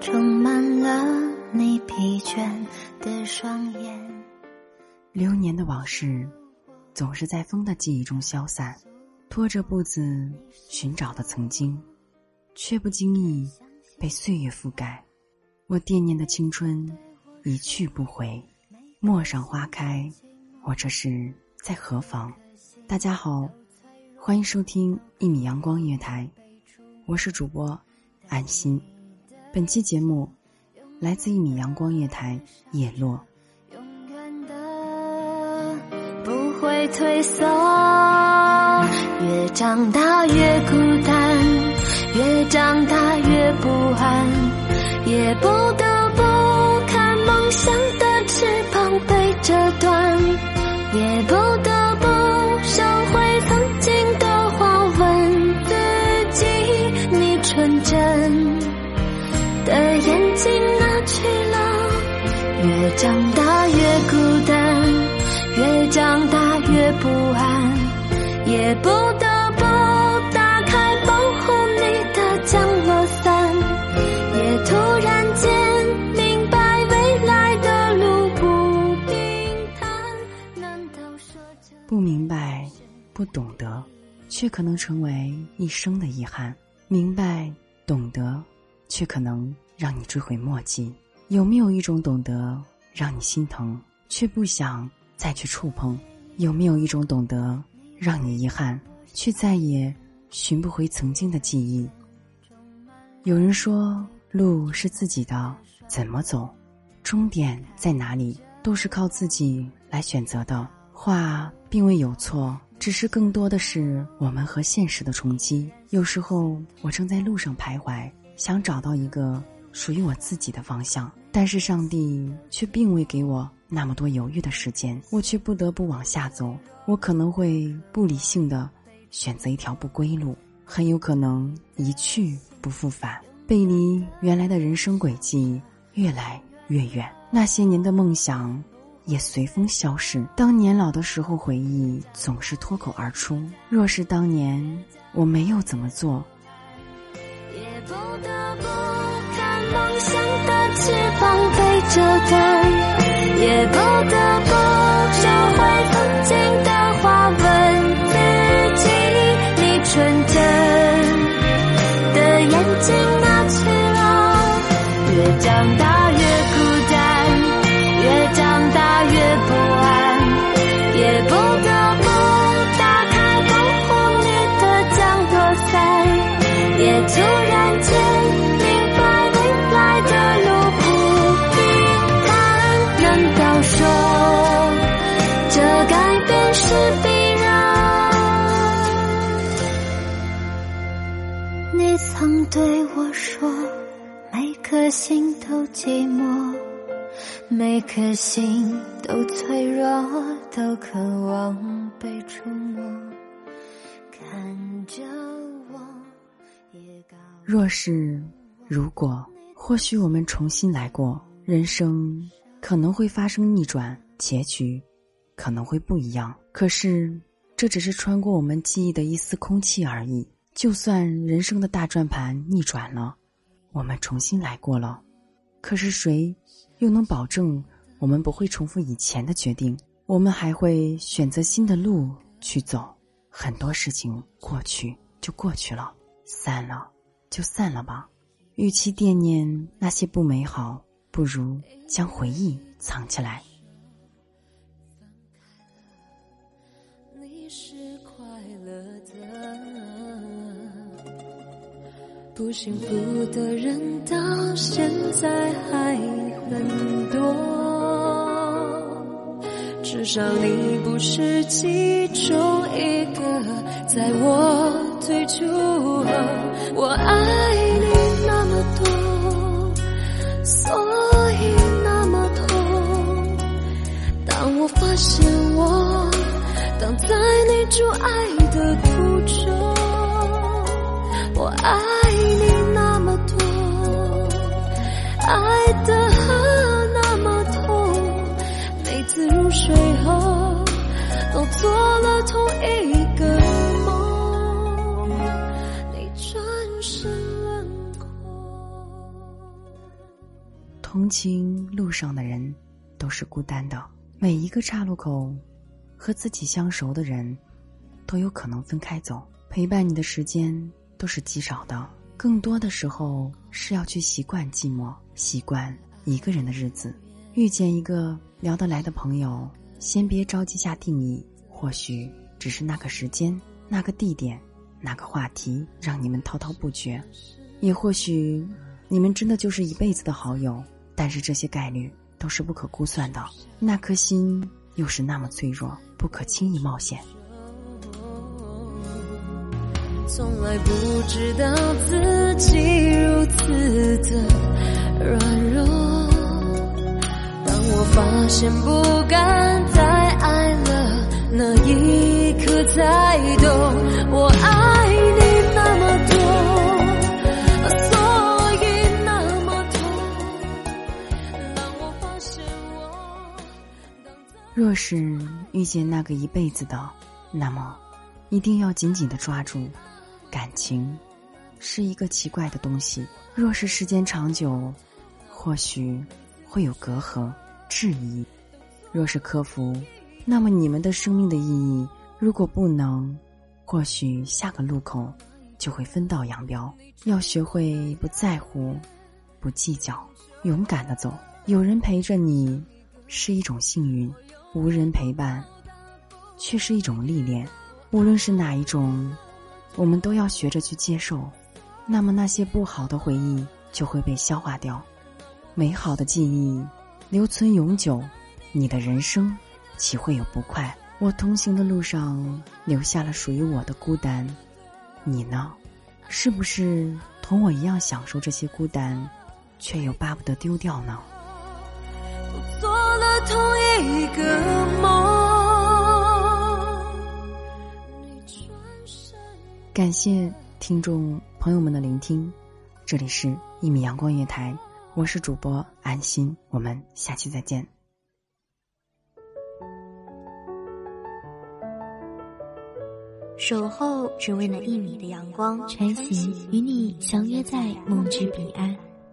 充满了你疲倦的双眼。流年的往事，总是在风的记忆中消散，拖着步子寻找的曾经，却不经意被岁月覆盖。我惦念的青春一去不回，陌上花开，我这是在何方？大家好，欢迎收听一米阳光音乐台，我是主播安心。本期节目来自一米阳光夜台叶落。永远的不会退缩，越长大越孤单，越长大越不安，也不得不看梦想的翅膀被折断，也不得的眼睛哪去了？越长大越孤单，越长大越不安，也不得不打开保护你的降落伞，也突然间明白未来的路不平坦。难道说？不明白，不懂得，却可能成为一生的遗憾；明白，懂得，却可能让你追悔莫及。有没有一种懂得，让你心疼，却不想再去触碰？有没有一种懂得，让你遗憾，却再也寻不回曾经的记忆？有人说，路是自己的，怎么走，终点在哪里，都是靠自己来选择的。话并未有错，只是更多的是我们和现实的冲击。有时候，我正在路上徘徊，想找到一个属于我自己的方向，但是上帝却并未给我那么多犹豫的时间，我却不得不往下走。我可能会不理性的选择一条不归路，很有可能一去不复返，背离原来的人生轨迹，越来越远。那些年的梦想也随风消逝。当年老的时候，回忆总是脱口而出。若是当年我没有怎么做，不得不看梦想的翅膀被折断，也不得不每颗心都寂寞，每颗心都脆弱，都渴望被触摸。看着我，也告若是如果，或许我们重新来过，人生可能会发生逆转，结局可能会不一样。可是，这只是穿过我们记忆的一丝空气而已。就算人生的大转盘逆转了，我们重新来过了，可是谁又能保证我们不会重复以前的决定？我们还会选择新的路去走。很多事情过去就过去了，散了就散了吧。与其惦念那些不美好，不如将回忆藏起来。不幸福的人到现在还很多。至少你不是其中一个，在我退出后，我爱你那么多，所以那么痛。当我发现我挡在你阻碍同情路上的人都是孤单的，每一个岔路口，和自己相熟的人，都有可能分开走。陪伴你的时间都是极少的，更多的时候是要去习惯寂寞，习惯一个人的日子。遇见一个聊得来的朋友，先别着急下定义，或许只是那个时间、那个地点、那个话题让你们滔滔不绝，也或许你们真的就是一辈子的好友。但是这些概率都是不可估算的，那颗心又是那么脆弱，不可轻易冒险。从来不知道自己如此的软弱。当我发现不敢再爱了，那一刻才懂，我爱若是遇见那个一辈子的，那么一定要紧紧的抓住。感情是一个奇怪的东西，若是时间长久，或许会有隔阂、质疑；若是克服，那么你们的生命的意义，如果不能，或许下个路口就会分道扬镳。要学会不在乎，不计较，勇敢的走。有人陪着你是一种幸运，无人陪伴却是一种历练。无论是哪一种。我们都要学着去接受，那么那些不好的回忆就会被消化掉，美好的记忆留存永久。你的人生岂会有不快？我同行的路上留下了属于我的孤单，你呢？是不是同我一样享受这些孤单，却又巴不得丢掉呢？做了同一个梦。感谢听众朋友们的聆听，这里是《一米阳光音乐台》，我是主播安心，我们下期再见。守候只为那一米的阳光，穿行与你相约在梦之彼岸。